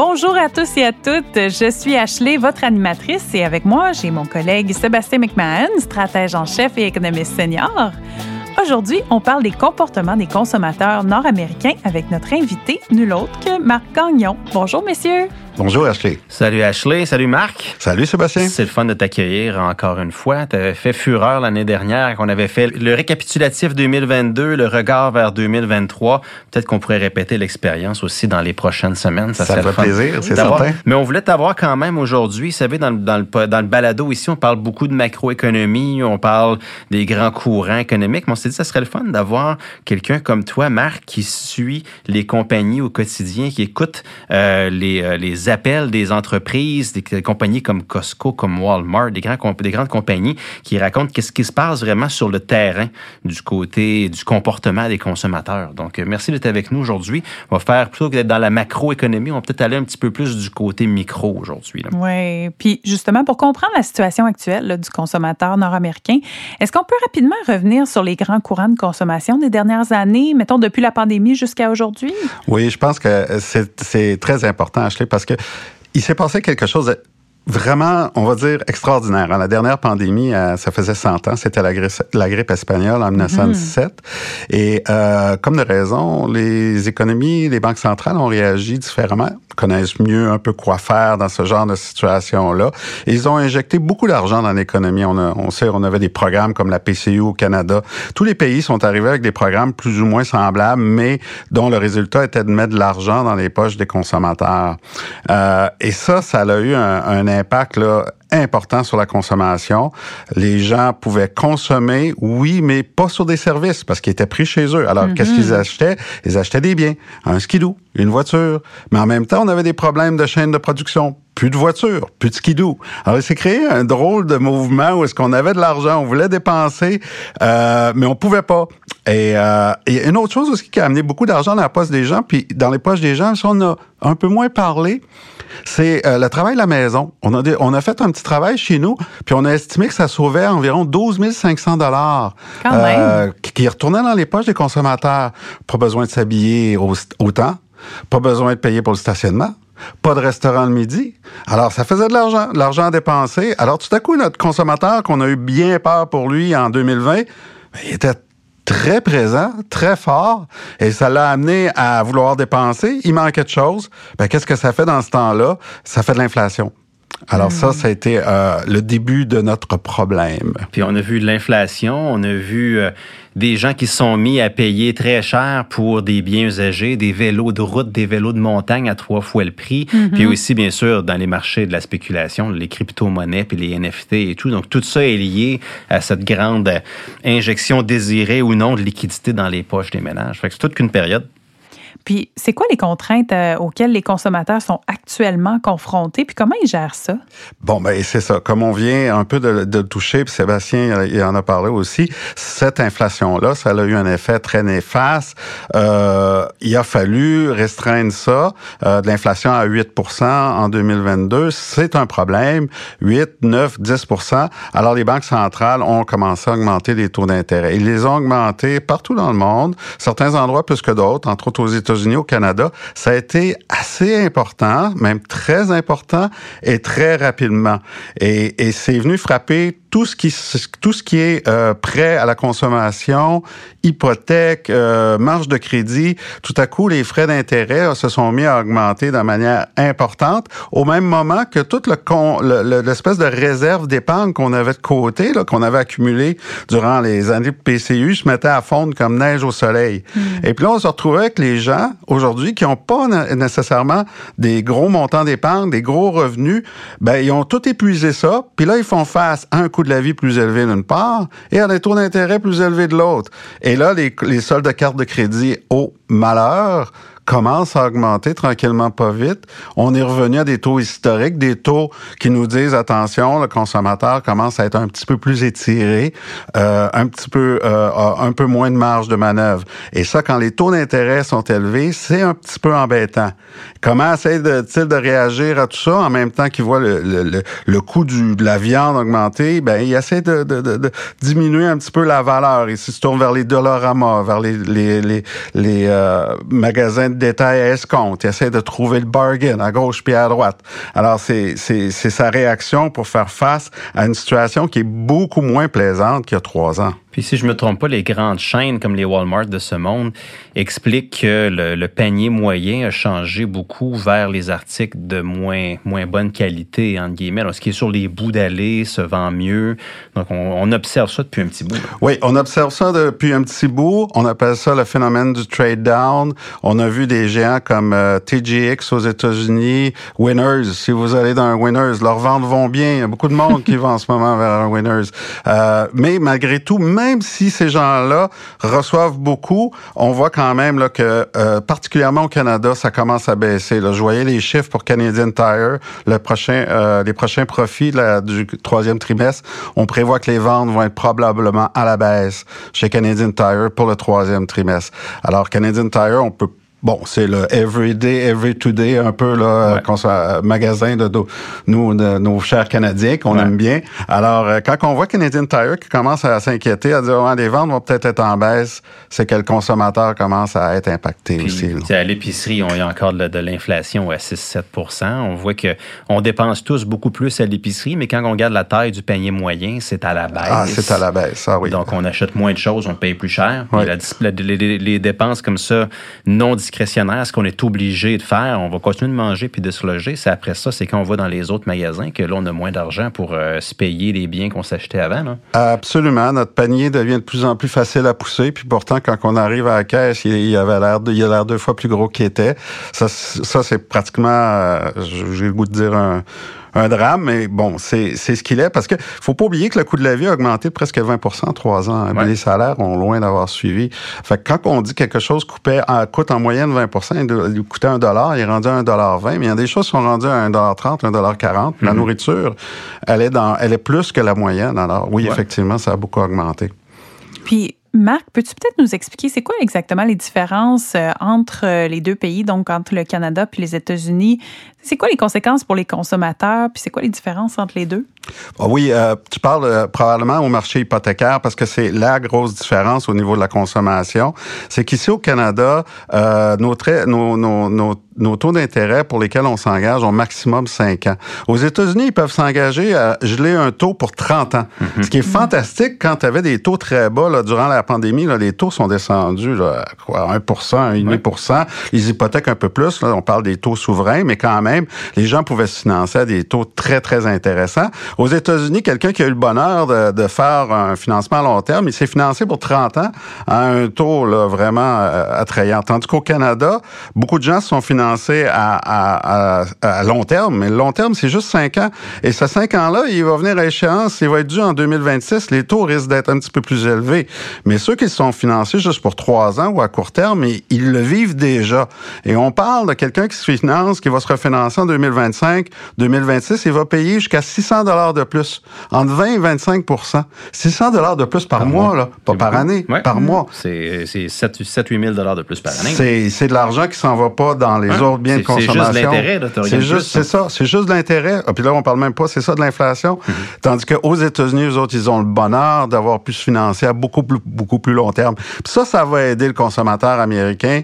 Bonjour à tous et à toutes. Je suis Ashley, votre animatrice, et avec moi, j'ai mon collègue Sébastien McMahon, stratège en chef et économiste senior. Aujourd'hui, on parle des comportements des consommateurs nord-américains avec notre invité, nul autre que Marc Gagnon. Bonjour, messieurs. Bonjour Ashley. Salut Ashley, salut Marc. Salut Sébastien. C'est le fun de t'accueillir encore une fois. Tu avais fait fureur l'année dernière qu'on avait fait le récapitulatif 2022, le regard vers 2023. Peut-être qu'on pourrait répéter l'expérience aussi dans les prochaines semaines. Ça, ça fait plaisir, c'est certain. Mais on voulait t'avoir quand même aujourd'hui. Vous savez, dans, dans, le, dans le balado ici, on parle beaucoup de macroéconomie, on parle des grands courants économiques, mais on s'est dit que ça serait le fun d'avoir quelqu'un comme toi, Marc, qui suit les compagnies au quotidien, qui écoute euh, les, euh, les appels des entreprises, des, compagnies comme Costco, comme Walmart, des, grands, des grandes compagnies qui racontent qu'est-ce qui se passe vraiment sur le terrain du côté du comportement des consommateurs. Donc, euh, merci d'être avec nous aujourd'hui. On va faire plutôt que d'être dans la macroéconomie, on va peut-être aller un petit peu plus du côté micro aujourd'hui. Oui. Puis, justement, pour comprendre la situation actuelle du consommateur nord-américain, est-ce qu'on peut rapidement revenir sur les grands courants de consommation des dernières années, mettons depuis la pandémie jusqu'à aujourd'hui? Oui, je pense que c'est très important, Ashley, parce que il s'est passé quelque chose vraiment, on va dire, extraordinaire. La dernière pandémie, euh, ça faisait 100 ans, c'était la, la, grippe espagnole en 1917. Mhm. Et euh, comme de raison, les économies, les banques centrales ont réagi différemment, connaissent mieux un peu quoi faire dans ce genre de situation-là. Ils ont injecté beaucoup d'argent dans l'économie. On, on sait, on avait des programmes comme la PCU au Canada. Tous les pays sont arrivés avec des programmes plus ou moins semblables, mais dont le résultat était de mettre de l'argent dans les poches des consommateurs. Euh, et ça, ça a eu un, un impact là, important sur la consommation. Les gens pouvaient consommer, oui, mais pas sur des services parce qu'ils étaient pris chez eux. Alors, qu'est-ce qu'ils mm-hmm. achetaient? Ils achetaient des biens, un skidoo, une voiture. Mais en même temps, on avait des problèmes de chaîne de production. Plus de voitures, plus de skidoo. Alors, il s'est créé un drôle de mouvement où est-ce qu'on avait de l'argent, on voulait dépenser, euh, mais on pouvait pas. Et, euh, et une autre chose aussi qui a amené beaucoup d'argent dans la poche des gens, puis dans les poches des gens, ça, on a un peu moins parlé, c'est euh, le travail à la maison. On a, on a fait un petit travail chez nous, puis on a estimé que ça sauvait environ 12 500 dollars euh, qui retournaient dans les poches des consommateurs. Pas besoin de s'habiller autant, pas besoin de payer pour le stationnement. Pas de restaurant le midi. Alors, ça faisait de l'argent, de l'argent dépensé. Alors, tout à coup, notre consommateur, qu'on a eu bien peur pour lui en 2020, ben, il était très présent, très fort, et ça l'a amené à vouloir dépenser. Il manquait de choses. Ben, qu'est-ce que ça fait dans ce temps-là? Ça fait de l'inflation. Alors ça, ça a été euh, le début de notre problème. Puis on a vu de l'inflation, on a vu euh, des gens qui se sont mis à payer très cher pour des biens usagés, des vélos de route, des vélos de montagne à trois fois le prix. Mm-hmm. Puis aussi, bien sûr, dans les marchés de la spéculation, les crypto-monnaies puis les NFT et tout. Donc tout ça est lié à cette grande injection désirée ou non de liquidité dans les poches des ménages. Fait que c'est toute qu'une période puis, c'est quoi les contraintes euh, auxquelles les consommateurs sont actuellement confrontés? Puis, comment ils gèrent ça? Bon, ben c'est ça. Comme on vient un peu de, de toucher, puis Sébastien il en a parlé aussi, cette inflation-là, ça a eu un effet très néfaste. Euh, il a fallu restreindre ça, euh, de l'inflation à 8 en 2022. C'est un problème. 8, 9, 10% Alors, les banques centrales ont commencé à augmenter les taux d'intérêt. Ils les ont augmentés partout dans le monde, certains endroits plus que d'autres, entre autres aux États-Unis au Canada, ça a été assez important, même très important et très rapidement. Et, et c'est venu frapper tout ce qui tout ce qui est euh, prêt à la consommation, hypothèque, euh, marge de crédit, tout à coup les frais d'intérêt euh, se sont mis à augmenter de manière importante au même moment que toute le l'espèce de réserve d'épargne qu'on avait de côté là qu'on avait accumulé durant les années de PCU se mettait à fondre comme neige au soleil. Hmm. Et puis là on se retrouvait avec les gens aujourd'hui qui ont pas nécessairement des gros montants d'épargne, des gros revenus, ben ils ont tout épuisé ça, puis là ils font face à un de la vie plus élevé d'une part et à des taux d'intérêt plus élevés de l'autre. Et là, les, les soldes de carte de crédit au malheur commence à augmenter tranquillement pas vite. On est revenu à des taux historiques, des taux qui nous disent attention, le consommateur commence à être un petit peu plus étiré, euh, un petit peu euh, un peu moins de marge de manœuvre. Et ça, quand les taux d'intérêt sont élevés, c'est un petit peu embêtant. Comment essaie-t-il de réagir à tout ça? En même temps qu'il voit le, le, le, coût du, de la viande augmenter? Ben, il essaie de, de, de, diminuer un petit peu la valeur. Il se tourne vers les dollaramas, vers les, les, les, les euh, magasins détail à escompte. Il essaie de trouver le bargain à gauche puis à droite. Alors, c'est sa réaction pour faire face à une situation qui est beaucoup moins plaisante qu'il y a trois ans. Puis si je me trompe pas, les grandes chaînes comme les Walmart de ce monde expliquent que le, panier moyen a changé beaucoup vers les articles de moins, moins bonne qualité, entre guillemets. Alors, ce qui est sur les bouts d'allée se vend mieux. Donc, on, observe ça depuis un petit bout. Oui, on observe ça depuis un petit bout. On appelle ça le phénomène du trade down. On a vu des géants comme euh, TGX aux États-Unis, Winners. Si vous allez dans un Winners, leurs ventes vont bien. Il y a beaucoup de monde qui va en ce moment vers un Winners. Euh, mais malgré tout, même même si ces gens-là reçoivent beaucoup, on voit quand même que, euh, particulièrement au Canada, ça commence à baisser. Là. Je voyais les chiffres pour Canadian Tire, euh, les prochains profits du troisième trimestre. On prévoit que les ventes vont être probablement à la baisse chez Canadian Tire pour le troisième trimestre. Alors, Canadian Tire, on peut Bon, c'est le everyday, every today, un peu là, ouais. magasin de, nous, de, nos chers Canadiens qu'on aime bien. Alors, euh, quand on voit Canadian Tire qui commence à s'inquiéter, à dire les ventes vont peut-être être en baisse, c'est que le consommateur commence à être impacté aussi. À l'épicerie, on y a encore de, l'inflation à 6-7% On voit que on dépense tous beaucoup plus à l'épicerie, mais quand on regarde la taille du panier moyen, c'est à la baisse. Ah, c'est à la baisse, ah oui. Donc, on achète moins de choses, on paye plus cher. les, les, dépenses comme ça, non ce qu'on est obligé de faire, on va continuer de manger puis de se loger. C'est après ça, c'est quand on va dans les autres magasins que là, on a moins d'argent pour euh, se payer les biens qu'on s'achetait avant. Absolument. Notre panier devient de plus en plus facile à pousser. Puis pourtant, quand on arrive à la caisse, il, avait l'air, a l'air deux fois plus gros qu'il était. Ça, ça c'est pratiquement, euh, j'ai le goût de dire un, un drame, mais bon, c'est ce qu'il est parce que faut pas oublier que le coût de la vie a augmenté de presque 20 en trois ans. Les salaires ont loin d'avoir suivi. Fait que quand on dit quelque chose coupait, coûte en moyenne 20 il coûtait un dollar, il est rendu à un dollar 20, mais il y a des choses qui sont rendues à un dollar 30, un dollar 40. La mm-hmm. nourriture, elle est dans, elle est plus que la moyenne. Alors oui, effectivement, ça a beaucoup augmenté. Puis Marc, peux-tu peut-être nous expliquer c'est quoi exactement les différences euh, entre euh, les deux pays, donc entre le Canada puis les États-Unis? C'est quoi les conséquences pour les consommateurs, puis c'est quoi les différences entre les deux? Ah oui, euh, tu parles probablement au marché hypothécaire parce que c'est la grosse différence au niveau de la consommation. C'est qu'ici au Canada, nos, nos, nos nos taux d'intérêt pour lesquels on s'engage ont maximum 5 ans. Aux États-Unis, ils peuvent s'engager à geler un taux pour 30 ans. Mhm. Ce qui est fantastique quand tu avais des taux très bas là, durant la pandémie, là, les taux sont descendus là, quoi, 1% 1,5% Les hypothèques un peu plus, là, on parle des taux souverains, mais quand même, les gens pouvaient se financer à des taux très, très intéressants. Aux États-Unis, quelqu'un qui a eu le bonheur de, de faire un financement à long terme, il s'est financé pour 30 ans à un taux là, vraiment euh, attrayant. Tandis qu'au Canada, beaucoup de gens se sont financés à, à, long terme, mais le long terme, c'est juste 5 ans. Et ce 5 ans-là, il va venir à échéance, il va être dû en 2026. Les taux risquent d'être un petit peu plus élevés. Mais ceux qui sont financés juste pour 3 ans ou à court terme, ils, le vivent déjà. Et on parle de quelqu'un qui se finance, qui va se refinancer en 2025, 2026, il va payer jusqu'à 600 dollars de plus, entre 20 et 25% 600 dollars de plus par, mois, là, pas par année, par mois. C'est 7-8 000 dollars de plus par année. C'est de l'argent qui s'en va pas dans les autres biens de consommation. C'est juste l'intérêt, C'est juste, c'est ça. C'est juste de l'intérêt. Ah, puis là, on parle même pas, c'est ça de l'inflation. Mm-hmm. Tandis qu'aux États-Unis, eux autres, ils ont le bonheur d'avoir pu se financer à beaucoup plus, beaucoup plus long terme. Puis ça, ça va aider le consommateur américain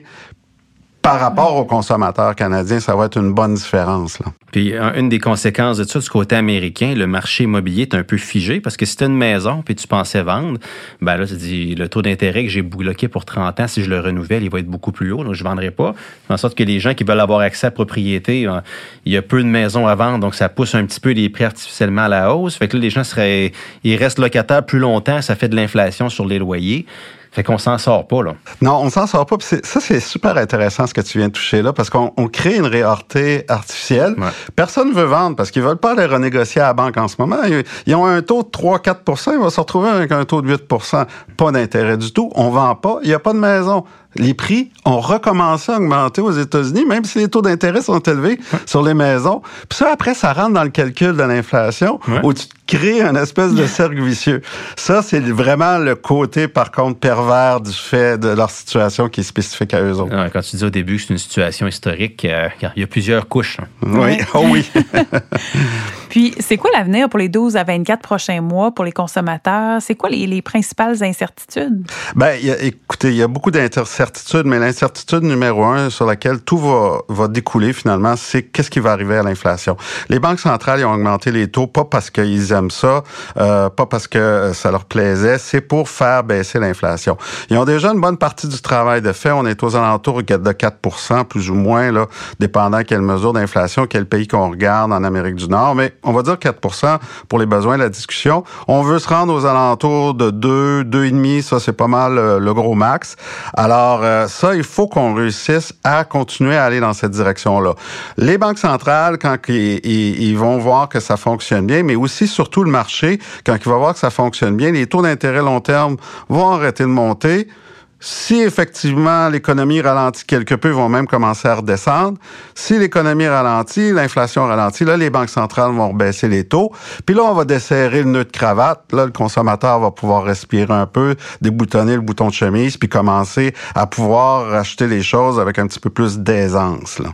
par rapport aux consommateurs canadiens, ça va être une bonne différence. Là. Puis une des conséquences de ça, du côté américain, le marché immobilier est un peu figé parce que si tu une maison puis tu pensais vendre, ben là, tu dis le taux d'intérêt que j'ai bloqué pour 30 ans, si je le renouvelle, il va être beaucoup plus haut, donc je ne vendrai pas. En sorte que les gens qui veulent avoir accès à la propriété, euh, il y a peu de maisons à vendre, donc ça pousse un petit peu les prix artificiellement à la hausse. Fait que là, les gens seraient, ils restent locataires plus longtemps, ça fait de l'inflation sur les loyers. Fait qu'on s'en sort pas, là. Non, on s'en sort pas. Ça, c'est super intéressant ce que tu viens de toucher là, parce qu'on crée une réalité artificielle. Personne ne veut vendre parce qu'ils veulent pas aller renégocier à la banque en ce moment. Ils ont un taux de 3-4% ils vont se retrouver avec un taux de 8% Pas d'intérêt du tout. On vend pas. Il n'y a pas de maison les prix ont recommencé à augmenter aux États-Unis, même si les taux d'intérêt sont élevés sur les maisons. Puis ça, après, ça rentre dans le calcul de l'inflation, où tu crées un espèce de cercle vicieux. Ça, c'est vraiment le côté, par contre, pervers du fait de leur situation qui est spécifique à eux autres. quand tu dis au début que c'est une situation historique, euh, il y a plusieurs couches. Oui, oh oui. Puis, c'est quoi l'avenir pour les 12 à 24 prochains mois pour les consommateurs? C'est quoi les, principales incertitudes? Ben, écoutez, il y a beaucoup d'incertitudes, mais l'incertitude numéro un sur laquelle tout va, va découler finalement, c'est qu'est-ce qui va arriver à l'inflation. Les banques centrales ont augmenté les taux, pas parce qu'ils aiment ça, euh, pas parce que ça leur plaisait, c'est pour faire baisser l'inflation. Ils ont déjà une bonne partie du travail de fait. On est aux alentours de 4% plus ou moins, là, dépendant quelle mesure d'inflation, quel pays qu'on regarde en Amérique du Nord. Mais on va dire 4% pour les besoins de la discussion. On veut se rendre aux alentours de 2, 2,5, ça c'est pas mal euh, le gros max. Alors euh, ça, il faut qu'on réussisse à continuer à aller dans cette direction-là. Les banques centrales, quand ils, vont voir que ça fonctionne bien, mais aussi surtout le marché, quand il va voir que ça fonctionne bien, les taux d'intérêt long terme vont arrêter de monter. Si effectivement l'économie ralentit quelque peu, ils vont même commencer à redescendre. Si l'économie ralentit, l'inflation ralentit, là, les banques centrales vont baisser les taux. Puis là, on va desserrer le nœud de cravate. Là, le consommateur va pouvoir respirer un peu, déboutonner le bouton de chemise, puis commencer à pouvoir acheter les choses avec un petit peu plus d'aisance. Là.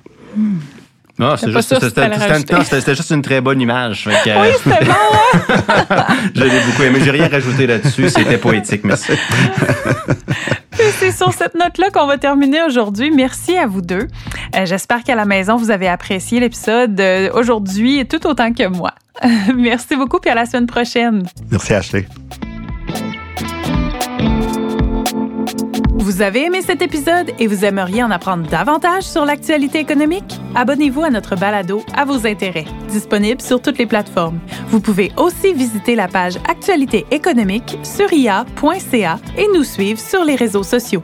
Non, c'était juste, une très bonne image. oui, c'était bon. Hein? je l'ai beaucoup aimé. J'ai rien rajouté là-dessus. C'était poétique. Merci. C'est sur cette note-là qu'on va terminer aujourd'hui. Merci à vous deux. Euh, j'espère qu'à la maison, vous avez apprécié l'épisode euh, aujourd'hui tout autant que moi. Merci beaucoup, puis à la semaine prochaine. Merci, Ashley. Vous avez aimé cet épisode et vous aimeriez en apprendre davantage sur l'actualité économique? Abonnez-vous à notre balado à vos intérêts, disponible sur toutes les plateformes. Vous pouvez aussi visiter la page Actualité économique sur ia.ca et nous suivre sur les réseaux sociaux.